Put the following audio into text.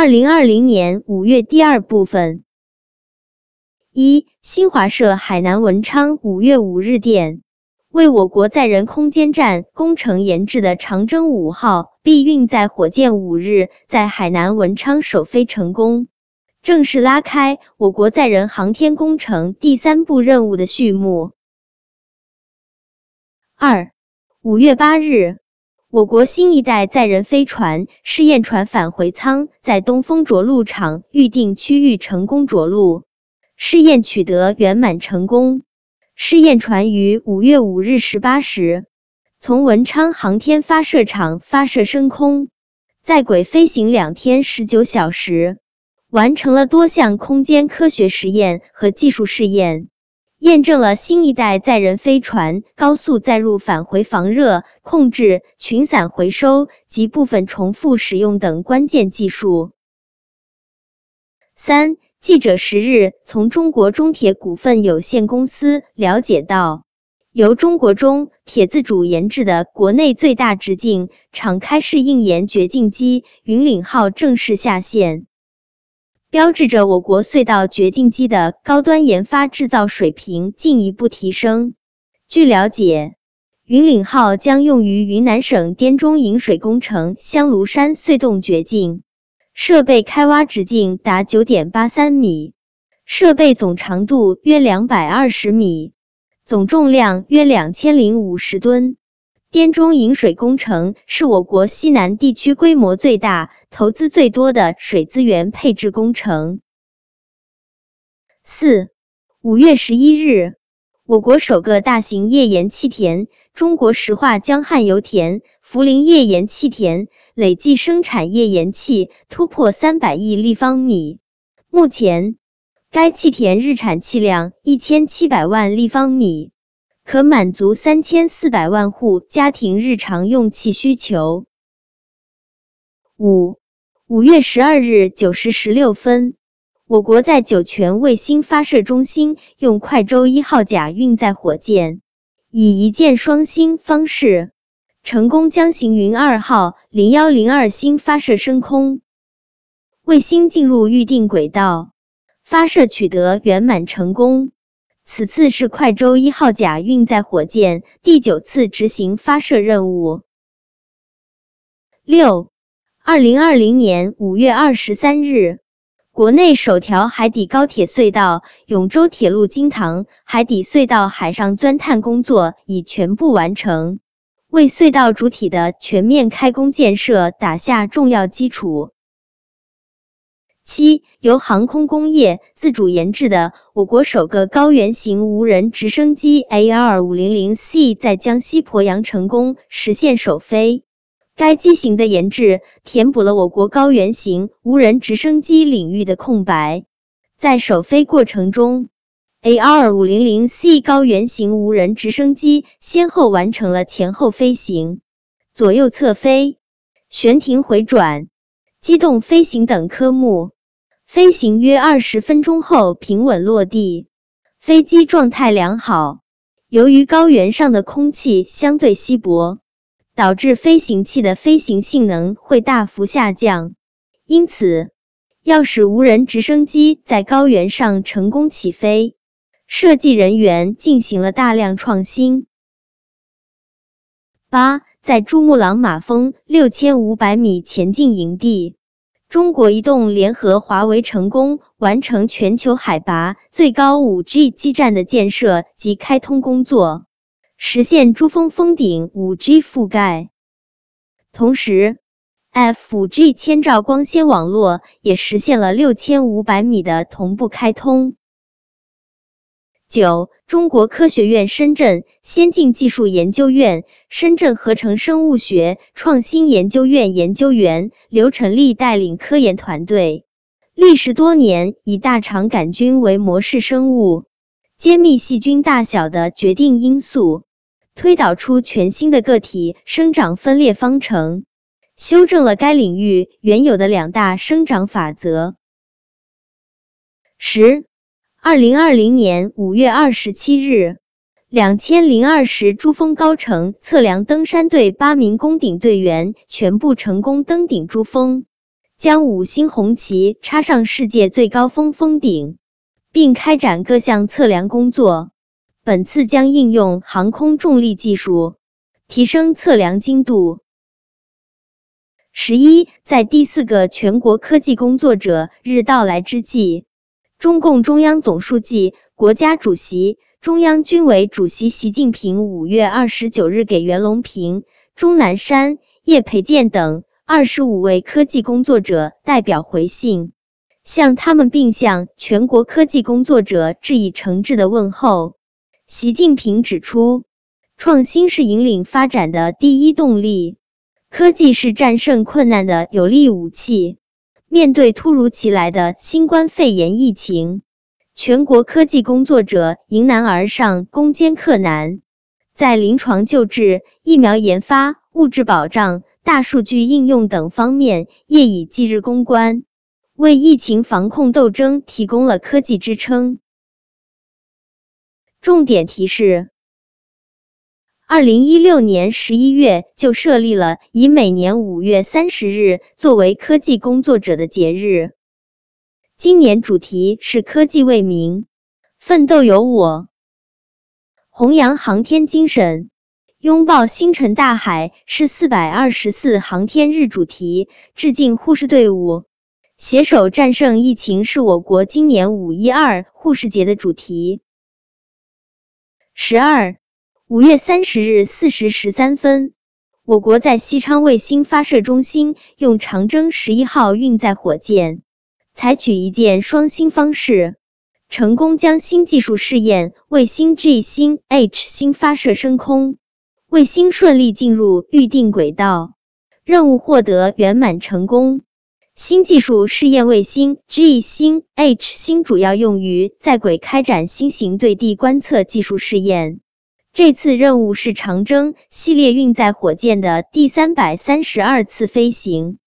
二零二零年五月第二部分。一，新华社海南文昌五月五日电，为我国载人空间站工程研制的长征五号 B 运载火箭五日在海南文昌首飞成功，正式拉开我国载人航天工程第三步任务的序幕。二，五月八日。我国新一代载人飞船试验船返回舱在东风着陆场预定区域成功着陆，试验取得圆满成功。试验船于五月五日十八时从文昌航天发射场发射升空，在轨飞行两天十九小时，完成了多项空间科学实验和技术试验。验证了新一代载人飞船高速载入返回防热控制、群散回收及部分重复使用等关键技术。三记者十日从中国中铁股份有限公司了解到，由中国中铁自主研制的国内最大直径敞开式硬岩掘进机“云岭号”正式下线。标志着我国隧道掘进机的高端研发制造水平进一步提升。据了解，云岭号将用于云南省滇中引水工程香炉山隧洞掘进，设备开挖直径达九点八三米，设备总长度约两百二十米，总重量约两千零五十吨。滇中引水工程是我国西南地区规模最大、投资最多的水资源配置工程。四五月十一日，我国首个大型页岩气田——中国石化江汉油田涪陵页岩气田，累计生产页岩气突破三百亿立方米。目前，该气田日产气量一千七百万立方米。可满足三千四百万户家庭日常用气需求。五五月十二日九时十六分，我国在酒泉卫星发射中心用快舟一号甲运载火箭，以一箭双星方式，成功将行云二号零幺零二星发射升空，卫星进入预定轨道，发射取得圆满成功。此次是快舟一号甲运载火箭第九次执行发射任务。六，二零二零年五月二十三日，国内首条海底高铁隧道永州铁路金塘海底隧道海上钻探工作已全部完成，为隧道主体的全面开工建设打下重要基础。七，由航空工业自主研制的我国首个高原型无人直升机 AR500C 在江西鄱阳成功实现首飞。该机型的研制填补了我国高原型无人直升机领域的空白。在首飞过程中，AR500C 高原型无人直升机先后完成了前后飞行、左右侧飞、悬停回转、机动飞行等科目。飞行约二十分钟后平稳落地，飞机状态良好。由于高原上的空气相对稀薄，导致飞行器的飞行性能会大幅下降。因此，要使无人直升机在高原上成功起飞，设计人员进行了大量创新。八，在珠穆朗玛峰六千五百米前进营地。中国移动联合华为成功完成全球海拔最高五 G 基站的建设及开通工作，实现珠峰峰顶五 G 覆盖。同时，F 五 G 千兆光纤网络也实现了六千五百米的同步开通。九，中国科学院深圳先进技术研究院、深圳合成生物学创新研究院研究员刘成立带领科研团队，历时多年，以大肠杆菌为模式生物，揭秘细菌大小的决定因素，推导出全新的个体生长分裂方程，修正了该领域原有的两大生长法则。十。二零二零年五月二十七日，两千零二十珠峰高程测量登山队八名攻顶队员全部成功登顶珠峰，将五星红旗插上世界最高峰峰顶，并开展各项测量工作。本次将应用航空重力技术，提升测量精度。十一，在第四个全国科技工作者日到来之际，中共中央总书记、国家主席、中央军委主席习近平五月二十九日给袁隆平、钟南山、叶培建等二十五位科技工作者代表回信，向他们并向全国科技工作者致以诚挚的问候。习近平指出，创新是引领发展的第一动力。科技是战胜困难的有力武器。面对突如其来的新冠肺炎疫情，全国科技工作者迎难而上，攻坚克难，在临床救治、疫苗研发、物质保障、大数据应用等方面业以继日攻关，为疫情防控斗争提供了科技支撑。重点提示。二零一六年十一月就设立了以每年五月三十日作为科技工作者的节日。今年主题是科技为民，奋斗有我，弘扬航天精神，拥抱星辰大海是四百二十四航天日主题。致敬护士队伍，携手战胜疫情是我国今年五一二护士节的主题。十二。五月三十日四时十三分，我国在西昌卫星发射中心用长征十一号运载火箭，采取一箭双星方式，成功将新技术试验卫星 G 星、H 星发射升空，卫星顺利进入预定轨道，任务获得圆满成功。新技术试验卫星 G 星、H 星主要用于在轨开展新型对地观测技术试验。这次任务是长征系列运载火箭的第三百三十二次飞行。